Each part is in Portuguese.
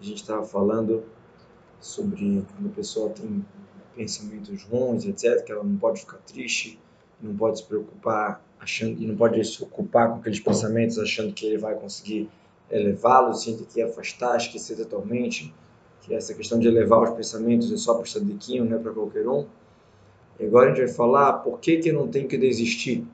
a gente estava falando sobre quando a pessoa tem pensamentos ruins, etc., que ela não pode ficar triste, não pode se preocupar achando e não pode se ocupar com aqueles pensamentos achando que ele vai conseguir elevá-los, sim, tem que afastar, esquecer totalmente, que essa questão de elevar os pensamentos é só para o sadiquinho, não é para qualquer um. E agora a gente vai falar por que, que eu não tenho que desistir,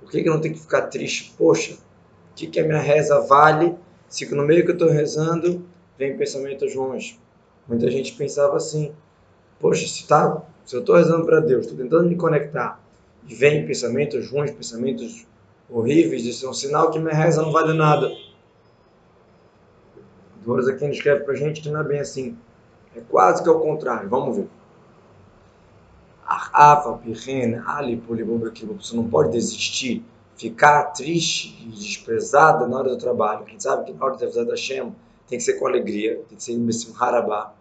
por que, que eu não tenho que ficar triste, poxa, o que, que a minha reza vale se no meio que eu estou rezando vem pensamentos ruins. Muita gente pensava assim, poxa, se, tá, se eu estou rezando para Deus, estou tentando me conectar, e vem pensamentos ruins, pensamentos horríveis, isso é um sinal que minha reza não vale nada. Doros aqui escreve para gente que não é bem assim. É quase que ao contrário. Vamos ver. Você não pode desistir, ficar triste e desprezada na hora do trabalho. Quem sabe que na hora de da Hashem tem que ser com alegria, tem que ser em Harabá.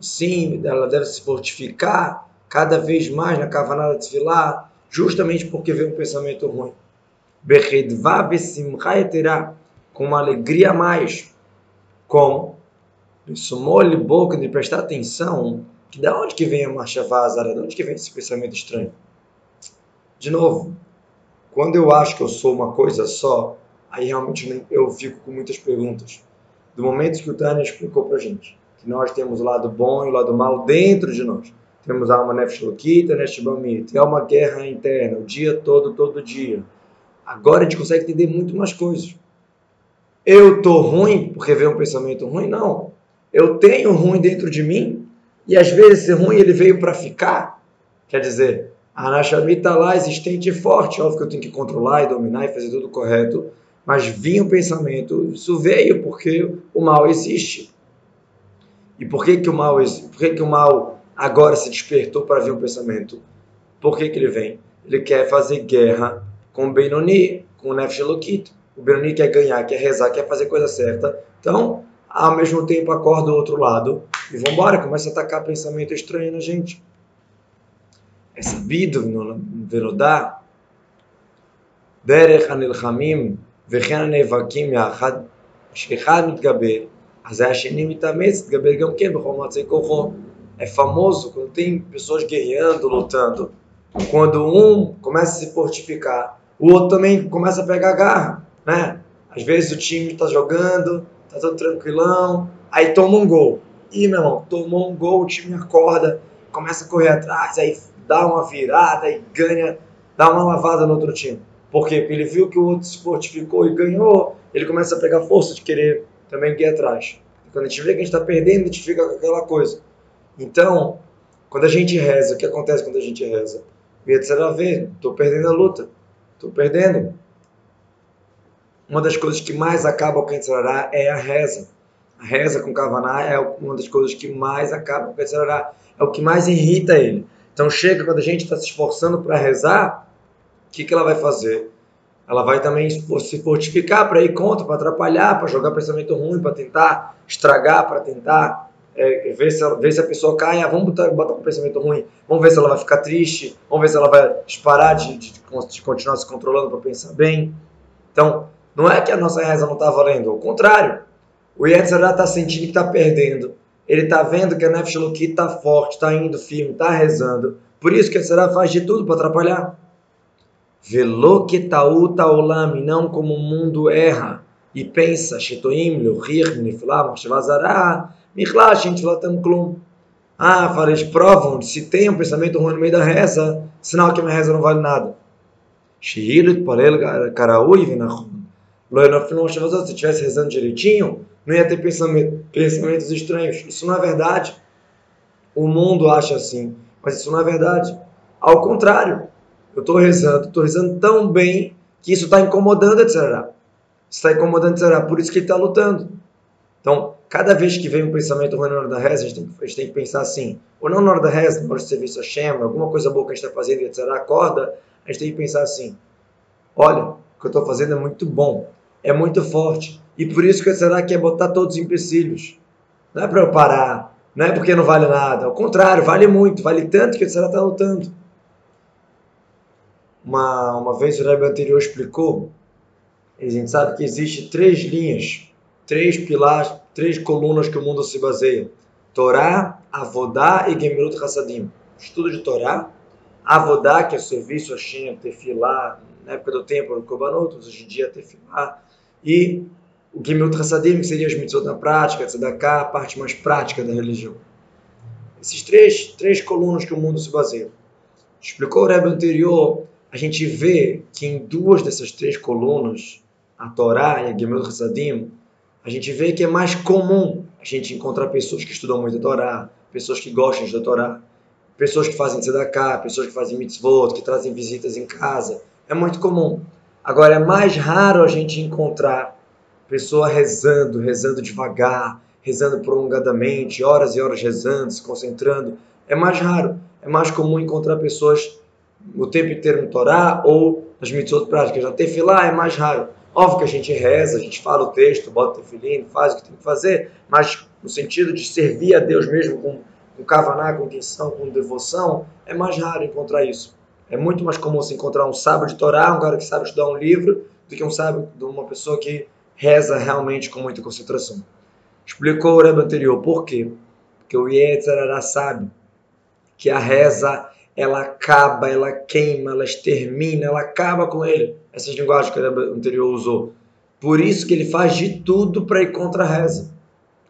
Sim, ela deve se fortificar cada vez mais na cavanada de filar, justamente porque vê um pensamento ruim. Com uma alegria a mais. Como? Sumou-lhe boca de prestar atenção que da onde que vem a marcha vazara? De onde que vem esse pensamento estranho? De novo, quando eu acho que eu sou uma coisa só, aí realmente eu fico com muitas perguntas. Do momento que o Tânia explicou pra gente que nós temos o lado bom e o lado mal dentro de nós. Temos a alma nefesh lokita, neshbamit. É uma guerra interna, o dia todo, todo dia. Agora a gente consegue entender muito mais coisas. Eu tô ruim porque veio um pensamento ruim? Não. Eu tenho ruim dentro de mim e às vezes esse ruim ele veio para ficar. Quer dizer, a Anashami está lá existente e forte. Óbvio que eu tenho que controlar e dominar e fazer tudo correto mas vinha o pensamento, isso veio porque o mal existe. E por que, que o mal por que, que o mal agora se despertou para vir o pensamento? Por que, que ele vem? Ele quer fazer guerra com o Benoni, com o Nefesh O Benoni quer ganhar, quer rezar, quer fazer coisa certa. Então, ao mesmo tempo, acorda o outro lado e vambora, começa a atacar pensamento estranho na gente. É sabido, Verodá, Derech Anilhamim, וכן הנאבקים יחד, שאחד מתגבר אז השני מתאמץ, מתגבר גם כן בכל מצב כוחו. É famoso quando tem pessoas guerreando, lutando. Quando um começa a se fortificar, o outro também começa a pegar garra, né? Às vezes o time está jogando, tá tudo tranquilão, aí toma um gol. E, meu irmão, tomou um gol, o time acorda, começa a correr atrás, aí dá uma virada e ganha, dá uma lavada no outro time. Por quê? Porque ele viu que o outro se fortificou e ganhou, ele começa a pegar força de querer também ir atrás. Quando a gente vê que a gente está perdendo, a gente fica com aquela coisa. Então, quando a gente reza, o que acontece quando a gente reza? Yetzirah vê, estou perdendo a luta, estou perdendo. Uma das coisas que mais acaba com Yetzirah é a reza. A reza com Kavaná é uma das coisas que mais acaba com Yetzirah, é o que mais irrita ele. Então chega quando a gente está se esforçando para rezar, o que, que ela vai fazer? ela vai também se fortificar para ir contra, para atrapalhar, para jogar pensamento ruim, para tentar estragar, para tentar é, ver, se, ver se a pessoa cai. Ah, vamos botar, botar um pensamento ruim, vamos ver se ela vai ficar triste, vamos ver se ela vai parar de, de, de continuar se controlando para pensar bem. Então, não é que a nossa reza não está valendo, ao contrário. O Yetzirah está sentindo que está perdendo. Ele está vendo que a Nefesh está forte, está indo firme, está rezando. Por isso que o Yetzirah faz de tudo para atrapalhar. Velo que ta'uta olam, não como o mundo erra e pensa, shetoim, lohir, niflah, machshavazara, michlah, shintlatam klum. Ah, eles provam, se tem um pensamento ruim no meio da reza, sinal que minha reza não vale nada. Shihilut parel karaui vinachon. Se estivesse rezando direitinho, não ia ter pensamento, pensamentos estranhos. Isso não é verdade. O mundo acha assim, mas isso não é verdade. Ao contrário, eu estou rezando, estou rezando tão bem que isso está incomodando a Tzará. Está incomodando a Tzará, por isso que ele está lutando. Então, cada vez que vem um pensamento ruim na hora da reza, a gente, tem, gente tem que pensar assim, ou não na hora da reza, na hora do serviço a Shem, alguma coisa boa que a gente está fazendo e Tzará acorda, a gente tem que pensar assim, olha, o que eu estou fazendo é muito bom, é muito forte, e por isso que a Tzará quer botar todos os empecilhos. Não é para eu parar, não é porque não vale nada, ao contrário, vale muito, vale tanto que a Tzará está lutando. Uma, uma vez o Rebbe anterior explicou, a gente sabe que existe três linhas, três pilares, três colunas que o mundo se baseia: Torá, Avodá e Gemirut Hassadim. Estudo de Torá, Avodá, que é serviço, Hashem, Tefilá, na época do templo, o Kobanot, hoje em dia, Tefilá, e o Gemirut Hassadim, que seria as mitzvot na prática, Tzedakah, a parte mais prática da religião. Esses três, três colunas que o mundo se baseia. Explicou o Rebbe anterior, a gente vê que em duas dessas três colunas, a Torá e a Gemirut Hassadim, a gente vê que é mais comum a gente encontrar pessoas que estudam muito a Torá, pessoas que gostam de Torá, pessoas que fazem tzedakah, pessoas que fazem mitzvot, que trazem visitas em casa. É muito comum. Agora, é mais raro a gente encontrar pessoa rezando, rezando devagar, rezando prolongadamente, horas e horas rezando, se concentrando. É mais raro. É mais comum encontrar pessoas o tempo inteiro no Torá ou nas mitzvot práticas. Na tefilá é mais raro. Óbvio que a gente reza, a gente fala o texto, bota o tefilim, faz o que tem que fazer, mas no sentido de servir a Deus mesmo com, com kavaná, com intenção, com devoção, é mais raro encontrar isso. É muito mais comum se encontrar um sábio de Torá, um cara que sabe estudar um livro, do que um sábio de uma pessoa que reza realmente com muita concentração. Explicou o Rebbe anterior, por quê? Porque o Yetzirará sabe que a reza ela acaba, ela queima, ela extermina, ela acaba com ele. Essas linguagens que ele anterior usou. Por isso que ele faz de tudo para ir contra a reza.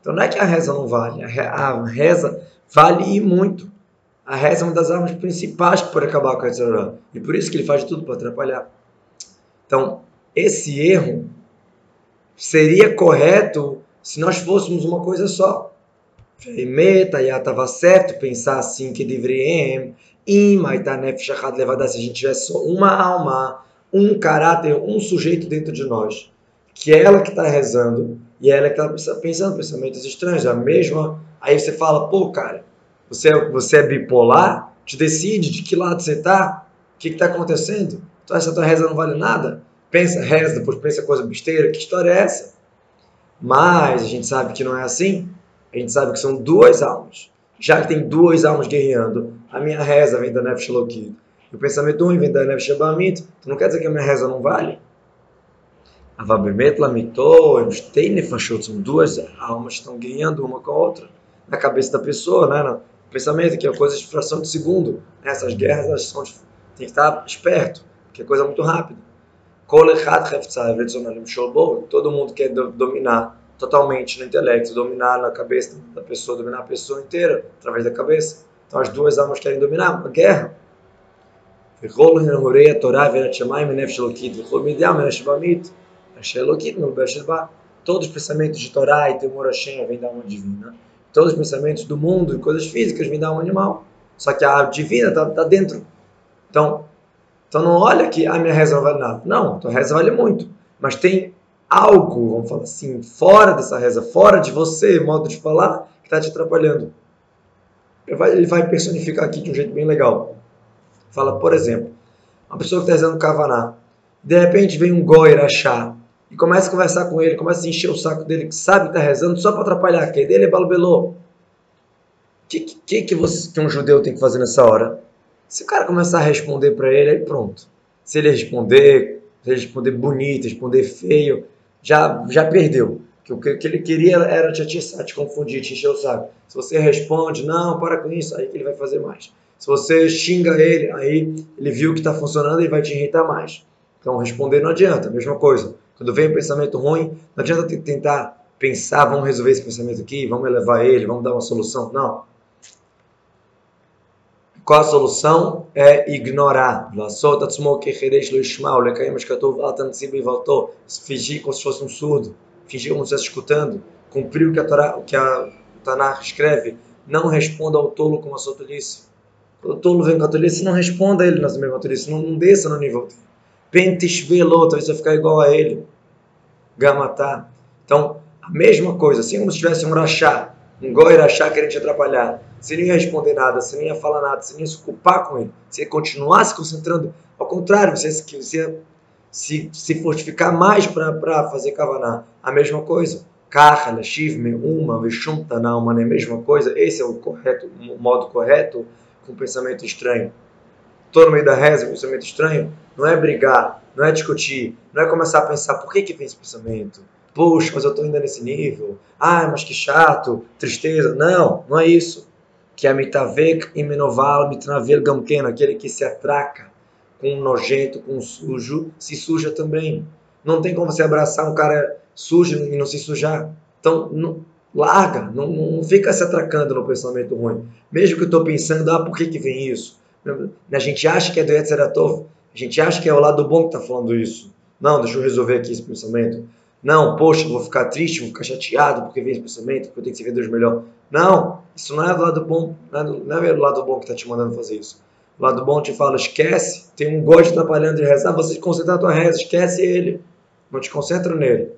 Então não é que a reza não vale, a reza vale e muito. A reza é uma das armas principais para acabar com a Yetzirah. E por isso que ele faz de tudo para atrapalhar. Então, esse erro seria correto se nós fôssemos uma coisa só. Meta, já estava certo pensar assim que deveria se a gente tivesse só uma alma, um caráter, um sujeito dentro de nós, que é ela que está rezando e é ela que está pensando pensamentos estranhos, a mesma. Aí você fala, pô, cara, você é, você é bipolar? Te decide de que lado você está? O que está acontecendo? Então essa tua reza não vale nada? Pensa, reza, depois pensa coisa besteira, que história é essa? Mas a gente sabe que não é assim. A gente sabe que são duas almas já que tem duas almas guerreando, a minha reza vem da Nefesh e o pensamento ruim vem da Nefesh Abamit, então não quer dizer que a minha reza não vale? Avabemet Lamitou, tem Nefashot, são duas almas que estão guerreando uma com a outra, na cabeça da pessoa, né? pensamento, que é coisa de fração de segundo. Essas guerras, elas são de, tem que estar esperto, porque é coisa muito rápida. Todo mundo quer dominar totalmente no intelecto, dominar na cabeça da pessoa, dominar a pessoa inteira através da cabeça. Então as duas almas querem dominar, uma guerra. Todos os pensamentos de Torá e Temor Hashem vêm da alma divina. Todos os pensamentos do mundo e coisas físicas vêm da alma animal. Só que a divina está tá dentro. Então, então não olha que a minha reza não vale nada. Não, a tua reza vale muito. Mas tem algo, vamos falar assim, fora dessa reza, fora de você, modo de falar, que está te atrapalhando. Ele vai, ele vai, personificar aqui de um jeito bem legal. Fala, por exemplo, uma pessoa que está rezando Kavaná, de repente vem um Goi achar e começa a conversar com ele, começa a encher o saco dele, que sabe que está rezando só para atrapalhar, que dele é balbelô. O que, que, que, você, que um judeu tem que fazer nessa hora? Se o cara começar a responder para ele, aí pronto. Se ele responder, se ele responder bonito, responder feio, já, já perdeu. Que o que ele queria era te atiçar, te confundir, te encher o saco. Se você responde, não, para com isso, aí que ele vai fazer mais. Se você xinga ele, aí ele viu que está funcionando e vai te irritar mais. Então responder não adianta, mesma coisa. Quando vem um pensamento ruim, não adianta tentar pensar, vamos resolver esse pensamento aqui, vamos elevar ele, vamos dar uma solução. Não. Qual a solução? É ignorar. Fingir como se fosse um surdo. Fingir como se estivesse escutando. Cumprir o que a, Torá, o que a Tanakh escreve. Não responda ao tolo com a sua tolice. O tolo vem com a tolice, não responda a ele na mesma tolice. Não, não desça no nível dele. Pentishvelo, talvez você ficar igual a ele. Gamatá. Então, a mesma coisa. Assim como se tivesse um rachá um goi rachá querendo te atrapalhar você não ia responder nada, você não ia falar nada, você não ia se ocupar com ele, você ia continuar se concentrando. Ao contrário, você, ia se, se fortificar mais para fazer kavaná. A mesma coisa. Kahla, shivme, uma, vishumtana, uma, é a mesma coisa. Esse é o correto, o modo correto com pensamento estranho. Estou no meio da reza, com pensamento estranho, não é brigar, não é discutir, não é começar a pensar por que que vem esse pensamento, Poxa, mas eu estou ainda nesse nível. Ah, mas que chato, tristeza. Não, não é isso. Que a mitavek imenoval mitnavel gamken, aquele que se atraca com um nojento, com sujo, se suja também. Não tem como você abraçar um cara sujo e não se sujar. Então, não, larga, não, não fica se atracando no pensamento ruim. Mesmo que eu estou pensando, ah, por que, que vem isso? A gente acha que é do Yetzeratov, a gente acha que é o lado bom que está falando isso. Não, deixa eu resolver aqui esse pensamento. Não, poxa, vou ficar triste, vou ficar chateado porque vem esse pensamento, porque eu tenho que ser Deus melhor. Não, isso não é do lado bom, não é, do lado bom que está te mandando fazer isso. O lado bom te fala, esquece, tem um gosto atrapalhando de rezar, você se concentra na tua reza, esquece ele, não te concentra nele.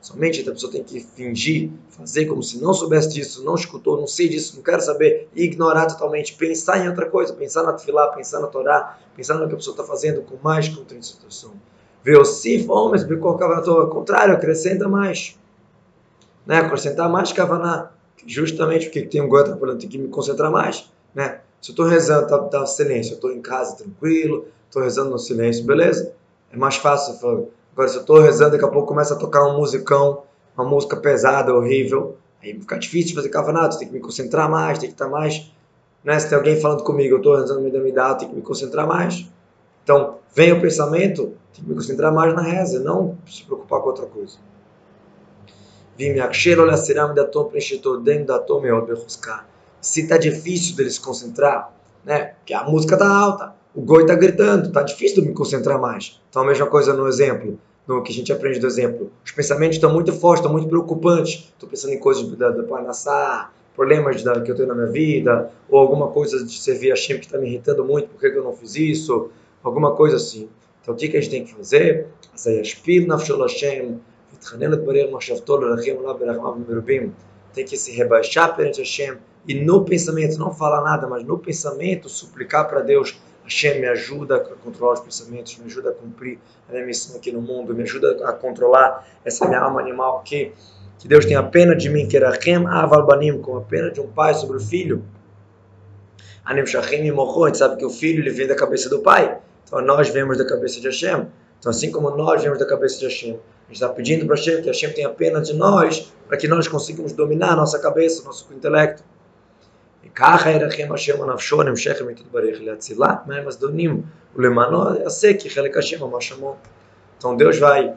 Somente a pessoa tem que fingir, fazer como se não soubesse disso, não escutou, não sei disso, não quero saber, ignorar totalmente, pensar em outra coisa, pensar na tefilá, pensar na Torá, pensar no que a pessoa está fazendo com mais concentração. Veosif homens, ao contrário, acrescenta mais. Né? Acrescentar mais kavaná. Justamente porque tem um gota falando, tem que me concentrar mais. Né? Se eu estou rezando, tá, tá silêncio, eu estou em casa tranquilo, estou rezando no silêncio, beleza? É mais fácil. Agora, se eu estou rezando, daqui a pouco começa a tocar um musicão, uma música pesada, horrível, aí fica difícil fazer cavanato, tem que me concentrar mais, tem que estar mais. Né? Se tem alguém falando comigo, eu estou rezando me me dá, tem que me concentrar mais. Então, vem o pensamento, tem que me concentrar mais na reza, não se preocupar com outra coisa. Se está difícil dele se concentrar, né? Porque a música está alta, o goi está gritando, está difícil de me concentrar mais. Então a mesma coisa no exemplo, no que a gente aprende do exemplo. Os pensamentos estão muito fortes, estão muito preocupantes. Estou pensando em coisas da, da problemas da, que eu tenho na minha vida, ou alguma coisa de servir a Shem que está me irritando muito, por que eu não fiz isso, alguma coisa assim. Então o que, a gente tem que fazer? Tem que se rebaixar perante Hashem e no pensamento, não falar nada, mas no pensamento suplicar para Deus Hashem, me ajuda a controlar os pensamentos, me ajuda a cumprir a minha missão aqui no mundo, me ajuda a controlar essa minha alma animal, que, que Deus tenha pena de mim, que era Rem Avalbanim, com a pena de um pai sobre o filho. A gente sabe que o filho ele vem da cabeça do pai, então nós vemos da cabeça de Hashem. Então, assim como nós vemos da cabeça de Hashem, a gente está pedindo para Hashem que Hashem tenha pena de nós, para que nós consigamos dominar a nossa cabeça, nosso intelecto. ככה ירחם השם על נפשו נמשכם יתברך להצילה מהם הזדונים ולמנו יעשה כי חלק השם ממש עמו. Então Deus vai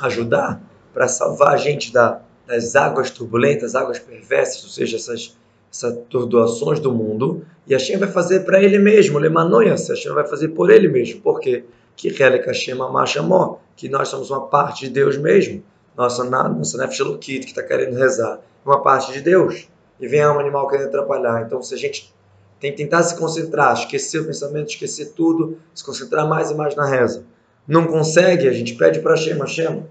ajudar para salvar a gente da, das águas turbulentas, águas perversas, ou seja, essas, essas turdoações do mundo, e Hashem vai fazer para ele mesmo, Lemanoias, Hashem vai fazer por ele mesmo. Por quê? Que Helek Hashem Amachamó, que nós somos uma parte de Deus mesmo, nossa, nossa Nefesh que está querendo rezar, uma parte de Deus e vem um animal querendo atrapalhar. Então, se a gente tem que tentar se concentrar, esquecer o pensamento, esquecer tudo, se concentrar mais e mais na reza. Não consegue, a gente pede para Hashem, Hashem,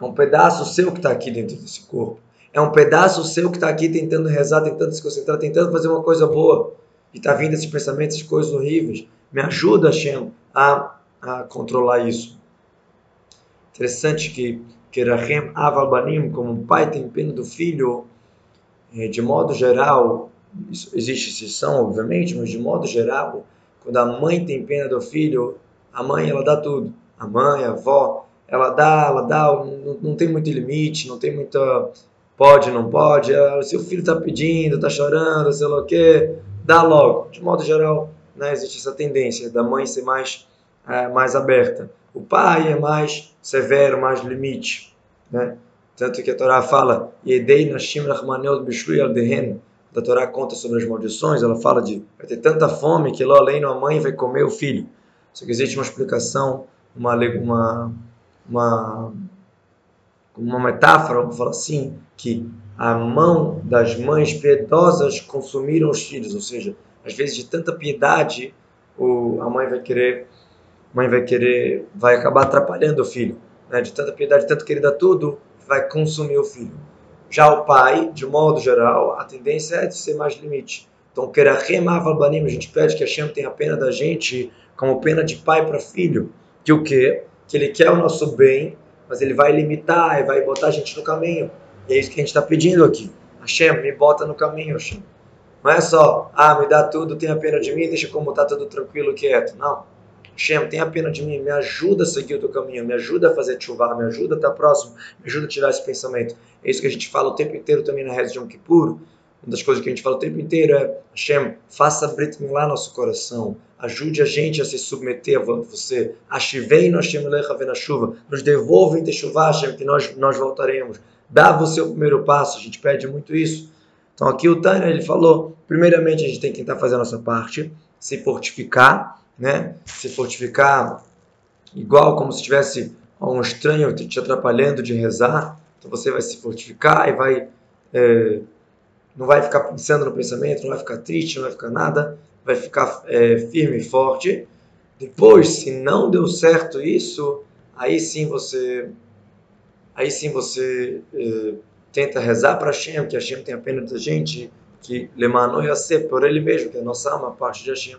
é um pedaço seu que está aqui dentro desse corpo. É um pedaço seu que está aqui tentando rezar, tentando se concentrar, tentando fazer uma coisa boa. E está vindo esses pensamentos, essas coisas horríveis. Me ajuda, Hashem, a, a controlar isso. Interessante que, Rahem Avalbanim, como um pai tem pena do filho, é, de modo geral, existe exceção, obviamente, mas de modo geral, quando a mãe tem pena do filho, a mãe ela dá tudo. A mãe, a avó, ela dá, ela dá, não, não tem muito limite, não tem muita pode, não pode. Ah, se o filho está pedindo, está chorando, sei lá o quê, dá logo. De modo geral, né, existe essa tendência da mãe ser mais, é, mais aberta. O pai é mais severo, mais limite. Né? Tanto que a Torá fala, Yedei da Torá conta sobre as maldições, ela fala de vai ter tanta fome que lá além a mãe vai comer o filho. Só que existe uma explicação, uma, uma, uma, uma metáfora, vamos falar assim, que a mão das mães piedosas consumiram os filhos, ou seja, às vezes de tanta piedade, o, a mãe vai querer, mãe vai querer, vai acabar atrapalhando o filho, né? de tanta piedade, tanto querer dar tudo, vai consumir o filho. Já o pai, de modo geral, a tendência é de ser mais limite. Então, Kerachem Avalbanim, a gente pede que a Hashem tenha pena da gente como pena de pai para filho. Que o quê? Que ele quer o nosso bem, mas ele vai limitar e vai botar a gente no caminho. E é isso que a gente está pedindo aqui. Hashem, me bota no caminho, Hashem. Não é só, ah, me dá tudo, tenha pena de mim, deixa como está tudo tranquilo, quieto. Não. Shem, tenha pena de mim, me ajuda a seguir o teu caminho, me ajuda a fazer chuva, me ajuda a estar próximo, me ajuda a tirar esse pensamento. É isso que a gente fala o tempo inteiro também na reza de Yom Kippur. Uma das coisas que a gente fala o tempo inteiro é Hashem, faça Brit Milá nosso coração. Ajude a gente a se submeter a você. Ashivei Hashem Lecha na chuva. Nos devolva em Teshuvah, Hashem, que nós, nós voltaremos. Dá você o primeiro passo. A gente pede muito isso. Então aqui o Tânia, ele falou, primeiramente a gente tem que tentar fazer a nossa parte, se fortificar, né? Se fortificar igual como se tivesse um estranho te atrapalhando de rezar. Então você vai se fortificar e vai... É, não vai ficar pensando no pensamento, não vai ficar triste, não vai ficar nada, vai ficar é, firme e forte. Depois, se não deu certo isso, aí sim você, aí sim você é, tenta rezar para Hashem, que Hashem tem a pena da gente, que Lemano ia ser por ele mesmo, que a nossa alma parte de Hashem.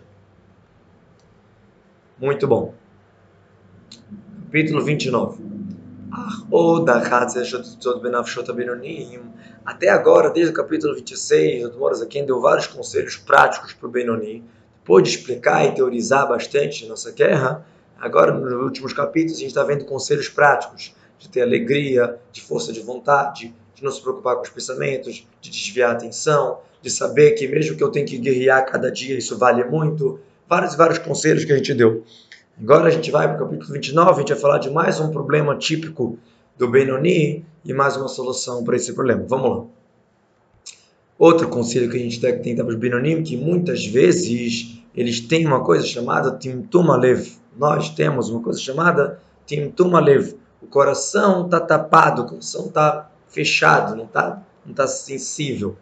Muito bom. Capítulo 29. Até agora, desde o capítulo 26, o Dmoras aqui deu vários conselhos práticos para o Benoni. Depois de explicar e teorizar bastante nossa guerra, agora nos últimos capítulos a gente está vendo conselhos práticos de ter alegria, de força de vontade, de não se preocupar com os pensamentos, de desviar a atenção, de saber que mesmo que eu tenha que guerrear cada dia, isso vale muito. Vários e vários conselhos que a gente deu. Agora a gente vai para o capítulo 29, a gente vai falar de mais um problema típico do Benoni e mais uma solução para esse problema. Vamos lá. Outro conselho que a gente tem para os Benonim, que muitas vezes eles têm uma coisa chamada Timtum Alev. Nós temos uma coisa chamada Timtum Alev. O coração está tapado, o coração está fechado, não está não tá sensível.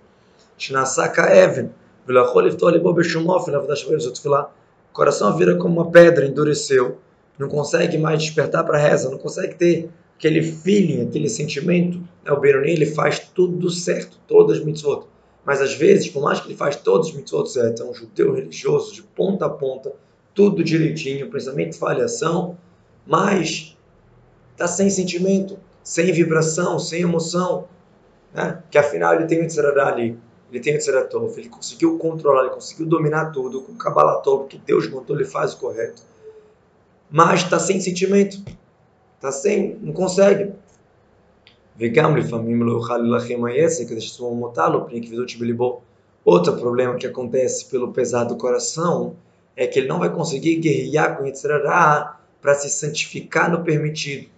Shnasaka Even. Vilachol Iftor Libo Beshumof, na verdade, eu falar o coração vira como uma pedra, endureceu, não consegue mais despertar para a reza, não consegue ter aquele feeling, aquele sentimento. É, o Benoni ele faz tudo certo, todas as mitzvot. Mas às vezes, por mais que ele faz todos os mitzvot certos, é um judeu religioso de ponta a ponta, tudo direitinho, pensamento, falhação, mas está sem sentimento, sem vibração, sem emoção, né? que afinal ele tem o Yitzhara ali ele tem o Tzeratov, ele conseguiu controlar, ele conseguiu dominar tudo com o Kabbalatov, que Deus mandou, ele faz o correto. Mas está sem sentimento, está sem, não consegue. Outro problema que acontece pelo pesar do coração é que ele não vai conseguir guerrear com Yitzhara para se santificar no permitido.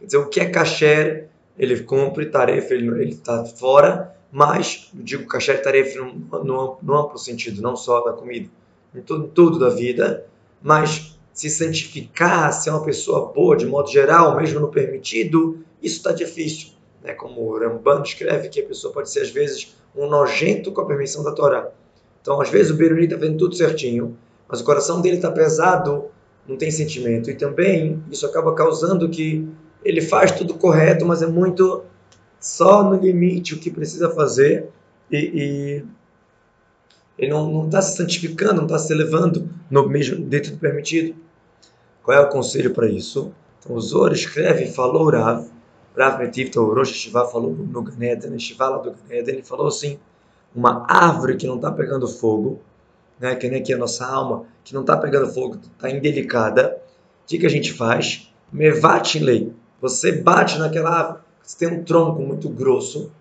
Quer dizer, o que é kasher, ele cumpre, tarefa, ele está fora, mas, digo kasher taref no, no, no, amplo sentido, não só da comida, em tudo, tudo da vida, mas se santificar, ser uma pessoa boa de modo geral, mesmo no permitido, isso está difícil. Né? Como o Ramban escreve que a pessoa pode ser, às vezes, um nojento com a permissão da Torá. Então, às vezes, o Beruni está vendo tudo certinho, mas o coração dele está pesado, não tem sentimento. E também, isso acaba causando que ele faz tudo correto, mas é muito só no limite o que precisa fazer e, e ele não está se santificando, não está se elevando no mesmo dentro do permitido. Qual é o conselho para isso? Então, o Zor escreve, falou Rav, Rav Metivta, o Rosh Shiva falou no Ganeden, Shiva lá do Ganeden, ele falou assim, uma árvore que não está pegando fogo, né, que nem aqui a nossa alma, que não está pegando fogo, está indelicada, o que, que a gente faz? Mevatilei, você bate naquela árvore, se tem um tronco muito grosso,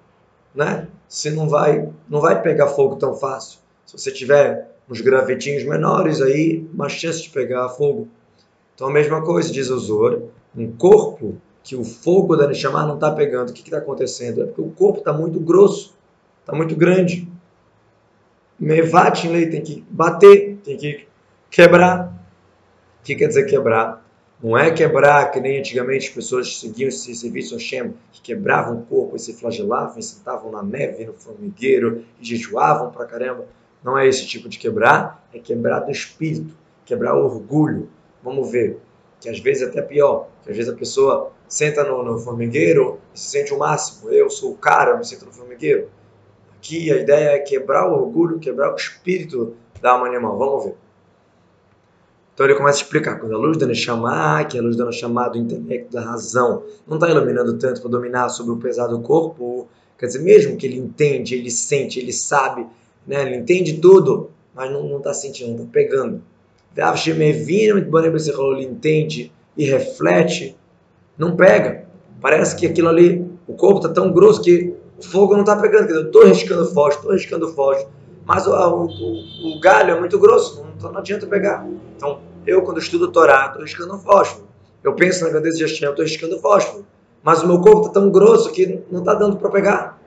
né? Você não vai, não vai pegar fogo tão fácil. Se você tiver uns gravetinhos menores, aí mais chance de pegar fogo. Então a mesma coisa, diz o Zor, um corpo que o fogo da Neshama não está pegando, o que está acontecendo? É porque o corpo está muito grosso, está muito grande. Mevatin tem que bater, tem que quebrar. O que quer dizer quebrar? Não é quebrar que nem antigamente as pessoas seguiam esse serviço Hashem, que quebravam o corpo e se flagelavam, e sentavam na neve, no formigueiro, e jejuavam pra caramba. Não é esse tipo de quebrar, é quebrar do espírito, quebrar o orgulho. Vamos ver, que às vezes é até pior, que às vezes a pessoa senta no, no formigueiro e se sente o máximo. Eu sou o cara, me sinto no formigueiro. Aqui a ideia é quebrar o orgulho, quebrar o espírito da alma animal. Vamos ver. Então ele começa a explicar, quando a luz da Neshama, que é a luz da Neshama do intelecto, da razão, não está iluminando tanto para dominar sobre o pesado do corpo, quer dizer, mesmo que ele entende, ele sente, ele sabe, né, ele entende tudo, mas não está sentindo, não está pegando. ele entende e reflete, não pega. Parece que aquilo ali, o corpo está tão grosso que o fogo não está pegando. Quer dizer, eu estou riscando fósforo, estou riscando fósforo, mas o, o, o, galho é muito grosso, não, não adianta pegar. Então, eu, quando estudo o Torá, estou riscando fósforo. Eu penso na grandeza de Hashem, estou riscando fósforo. Mas o meu corpo está tão grosso que não está dando para pegar.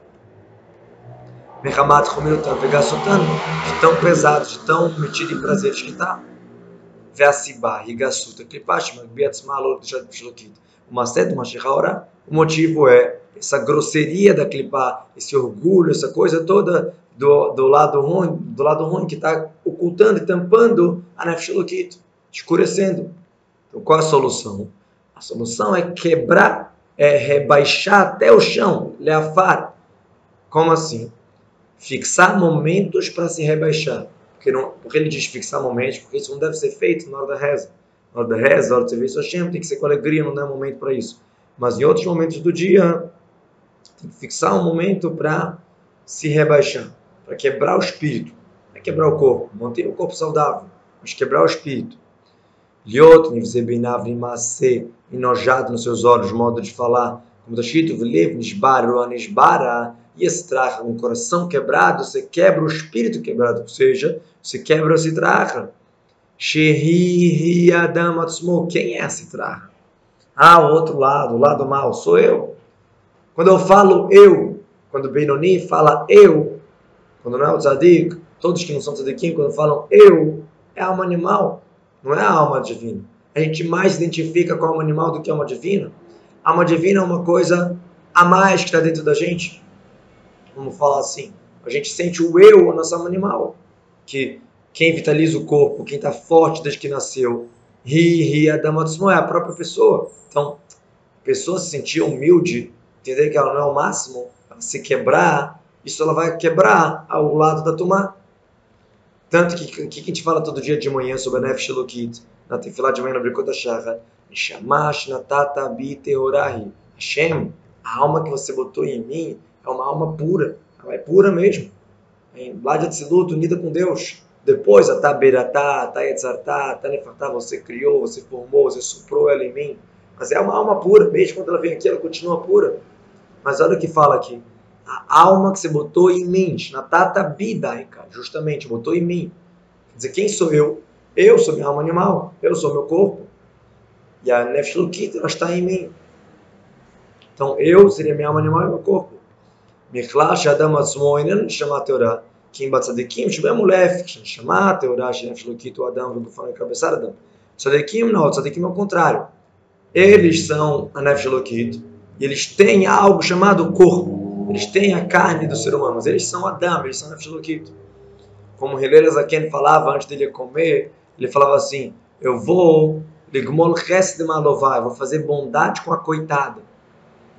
Mehamat Romilutan, pegar soltando, de tão pesado, de tão metido em prazeres que está. Veassibá, Higassuta, Klipash, Magbiatz Malor, Shlokit. Uma sede, uma hora. O motivo é essa grosseria da clipá, esse orgulho, essa coisa toda do, do lado ruim, do lado ruim que está ocultando e tampando a Nefshelokit, escurecendo. Então, qual a solução? A solução é quebrar, é rebaixar até o chão, leafar. Como assim? Fixar momentos para se rebaixar. Porque, não, porque ele diz fixar momentos, porque isso não deve ser feito na hora da reza. Na hora da reza, na hora do serviço a Hashem, tem que ser com alegria, não é momento para isso. Mas em outros momentos do dia, tem que fixar um momento para se rebaixar, para quebrar o espírito. Não é quebrar o corpo, manter o corpo saudável, mas quebrar o espírito. Liot, Nivzebinav, Nimase, enojado nos seus olhos, modo de falar, como está escrito, Nisbar, Nisbara, e estracha, um coração quebrado, você quebra o espírito quebrado, ou seja, você quebra o citracha. Shehi Adam quem é a citracha? Ah, o outro lado, o lado mal, sou eu. Quando eu falo eu, quando Benoni fala eu, quando não é o tzadik, todos que não são tzadikim, quando falam eu, é alma animal não é a alma divina. A gente mais identifica com a alma animal do que a alma divina. A alma divina é uma coisa a mais que está dentro da gente. Vamos falar assim. A gente sente o eu, a nossa alma animal. Que quem vitaliza o corpo, quem está forte desde que nasceu, ri, ri, a dama é a própria pessoa. Então, a pessoa se sentir humilde, entender que ela não é o máximo, ela se quebrar, isso ela vai quebrar ao lado da tomar. Tanto que o que, a gente fala todo dia de manhã sobre a Nef Shelokit, na Tefilá de manhã na Brikot HaShachar, Neshamash Natata Bi Teorahi. Hashem, a alma que você botou em mim é uma alma pura, ela é pura mesmo. Ládia de Siluto, unida com Deus. Depois, a Taberatá, a Tayetzartá, a Tanefatá, você criou, você formou, você soprou ela em mim. Mas é uma alma pura, mesmo quando ela vem aqui, ela continua pura. Mas olha o que fala aqui a alma que você botou em mim, na tata bidaika, justamente, botou em mim. Quer dizer, quem sou eu? Eu sou minha alma animal, eu sou meu corpo. E a Nefshlukit, ela está em mim. Então, eu seria minha alma animal e meu corpo. Miklash Adam não chama a. Kim Batzadikim, Shubem Ulef, chama a Teorá, Nefshlukit, o Adam, vou falar em cabeça Adam. Tzadikim não, Tzadikim é o contrário. Eles são a Nefshlukit, e eles têm algo chamado corpo. Eles têm a carne do ser humano, mas eles são Adam, eles são Nefshilokito. Como Hillel Zaken falava antes dele comer, ele falava assim: Eu vou, ligmol de malová, vou fazer bondade com a coitada,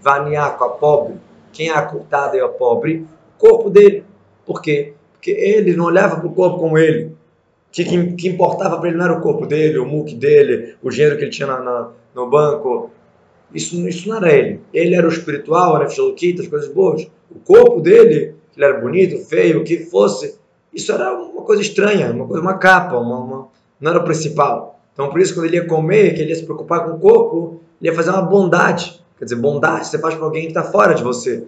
vaniar com a pobre. Quem é a coitada e a pobre? O corpo dele. Por quê? Porque ele não olhava para o corpo como ele. O que, que, importava para ele não era o corpo dele, o muque dele, o dinheiro que ele tinha na, na, no banco, isso, isso não era ele. Ele era o espiritual, era Nefshalokita, as coisas boas. O corpo dele, ele era bonito, feio, o que fosse, isso era uma coisa estranha, uma coisa, uma capa, uma, uma, não era o principal. Então, por isso, quando ele ia comer, que ele ia se preocupar com o corpo, ele ia fazer uma bondade. Quer dizer, bondade você faz para alguém que está fora de você.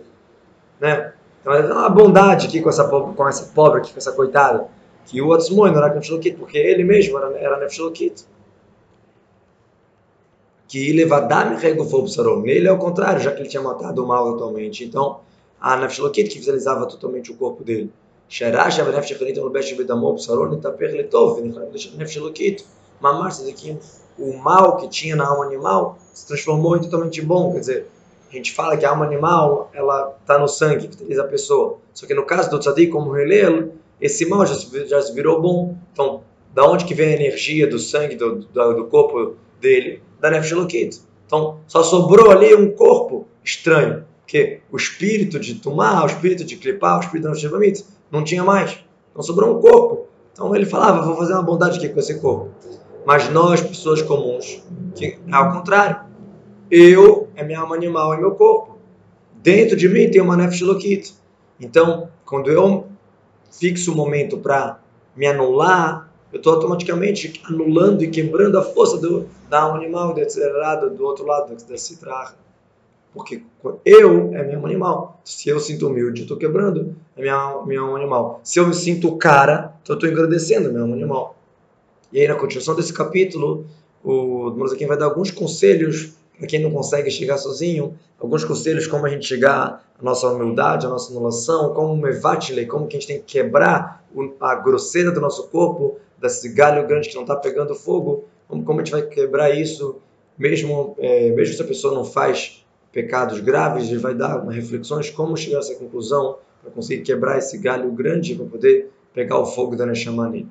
Né? Então, ele uma bondade aqui com essa, com essa pobre, aqui, com essa coitada. Que o outro não era Nefshalokita, porque ele mesmo era, era Nefshalokita que levadam regufou Nele é o contrário, já que ele tinha matado o mal totalmente. Então, a Nefshalokit que visualizava totalmente o corpo dele. Avanef Shechanit Amubesh Bedamor Psaror Nitaper Letov Nefshalokit. Mamar que o mal que tinha na alma animal se transformou em totalmente bom. Quer dizer, a gente fala que a alma animal ela está no sangue, vitaliza a pessoa. Só que no caso do tzadik, como relelo, esse mal já se, já se virou bom. Então, da onde que vem a energia do sangue do, do, do corpo dele? da Nefesh Elokit. Então, só sobrou ali um corpo estranho, que o espírito de Tumá, o espírito de Klipá, o espírito de Nefesh não tinha mais. Então, sobrou um corpo. Então, ele falava, vou fazer uma bondade aqui com esse corpo. Mas nós, pessoas comuns, que é ao contrário. Eu é minha alma animal, é meu corpo. Dentro de mim tem uma Nefesh. Então, quando eu fixo o momento para me anular, eu estou automaticamente anulando e quebrando a força do, da alma animal acelerada do outro lado da citra. Porque eu é meu animal. Se eu sinto humilde, estou quebrando é minha, minha alma animal. Se eu me sinto cara, então eu estou engrandecendo meu alma animal. E aí, na continuação desse capítulo, o Morazaquim vai dar alguns conselhos para quem não consegue chegar sozinho, alguns conselhos como a gente chegar à nossa humildade, à nossa anulação, como mevatle, como que a gente tem que quebrar a grosseira do nosso corpo, desse galho grande que não está pegando fogo, como, a gente vai quebrar isso, mesmo, é, mesmo se a pessoa não faz pecados graves, ele vai dar uma reflexões como chegar a essa conclusão para conseguir quebrar esse galho grande para poder pegar o fogo da Neshama nele.